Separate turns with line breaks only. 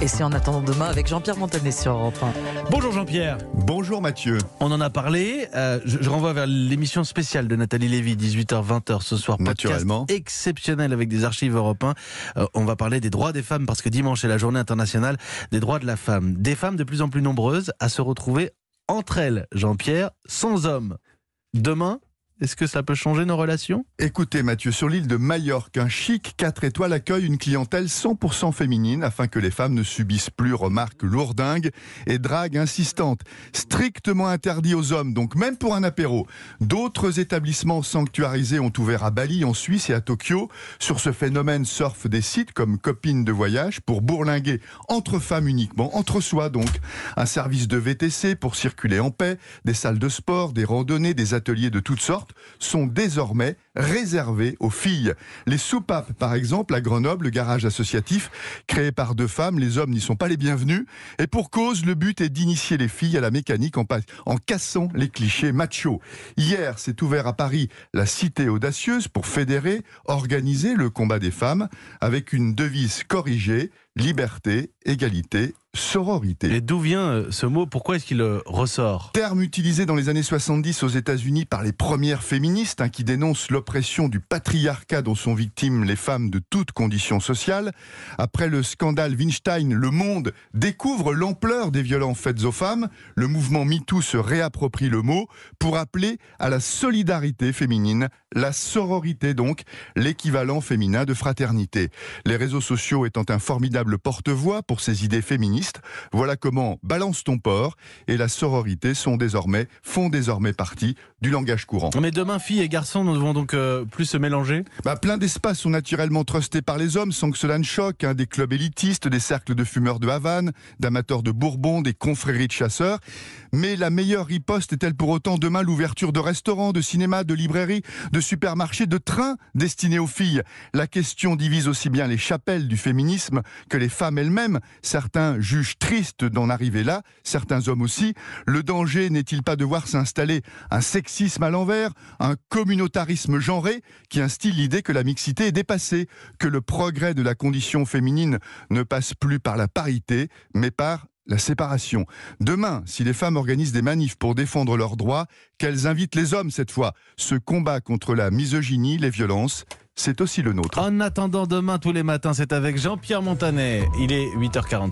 Et c'est en attendant demain avec Jean-Pierre Montanet sur Europe 1.
Bonjour Jean-Pierre.
Bonjour Mathieu.
On en a parlé. euh, je, je renvoie vers l'émission spéciale de Nathalie Lévy, 18h-20h ce soir. Podcast
Naturellement.
exceptionnel avec des archives européens. Euh, on va parler des droits des femmes parce que dimanche est la journée internationale des droits de la femme. Des femmes de plus en plus nombreuses à se retrouver entre elles, Jean-Pierre, sans hommes. Demain, est-ce que ça peut changer nos relations?
Écoutez Mathieu, sur l'île de Majorque, un chic 4 étoiles accueille une clientèle 100% féminine afin que les femmes ne subissent plus remarques lourdingues et dragues insistantes. Strictement interdit aux hommes, donc même pour un apéro. D'autres établissements sanctuarisés ont ouvert à Bali, en Suisse et à Tokyo. Sur ce phénomène surfent des sites comme Copines de voyage pour bourlinguer entre femmes uniquement, entre soi donc. Un service de VTC pour circuler en paix, des salles de sport, des randonnées, des ateliers de toutes sortes sont désormais réservés aux filles. Les soupapes, par exemple, à Grenoble, le garage associatif créé par deux femmes, les hommes n'y sont pas les bienvenus. Et pour cause, le but est d'initier les filles à la mécanique en cassant les clichés machos. Hier, s'est ouvert à Paris la Cité audacieuse pour fédérer, organiser le combat des femmes avec une devise corrigée liberté, égalité, sororité.
Et d'où vient euh, ce mot? Pourquoi est-ce qu'il euh, ressort?
Terme utilisé dans les années 70 aux États-Unis par les premières féministes hein, qui dénoncent l'oppression du patriarcat dont sont victimes les femmes de toutes conditions sociales. Après le scandale Weinstein, le monde découvre l'ampleur des violences faites aux femmes. Le mouvement MeToo se réapproprie le mot pour appeler à la solidarité féminine, la sororité donc, l'équivalent féminin de fraternité. Les réseaux sociaux étant un formidable porte-voix pour ces idées féministes, voilà comment Balance ton port et la sororité sont désormais, font désormais partie du langage courant.
Mais demain, filles et garçons ne vont euh, plus se mélanger
Bah, plein d'espaces sont naturellement trustés par les hommes sans que cela ne choque. hein. des clubs élitistes, des cercles de fumeurs de Havane, d'amateurs de Bourbon, des confréries de chasseurs. Mais la meilleure riposte est-elle pour autant demain l'ouverture de restaurants, de cinémas, de librairies, de supermarchés, de trains destinés aux filles? La question divise aussi bien les chapelles du féminisme que les femmes elles-mêmes. Certains jugent triste d'en arriver là, certains hommes aussi. Le danger n'est-il pas de voir s'installer un sexisme à l'envers, un communautarisme genré qui instille l'idée que la mixité est dépassée, que le progrès de la condition féminine ne passe plus par la parité, mais par la séparation. Demain, si les femmes organisent des manifs pour défendre leurs droits, qu'elles invitent les hommes cette fois. Ce combat contre la misogynie, les violences, c'est aussi le nôtre.
En attendant demain tous les matins, c'est avec Jean-Pierre Montanet. Il est 8h40.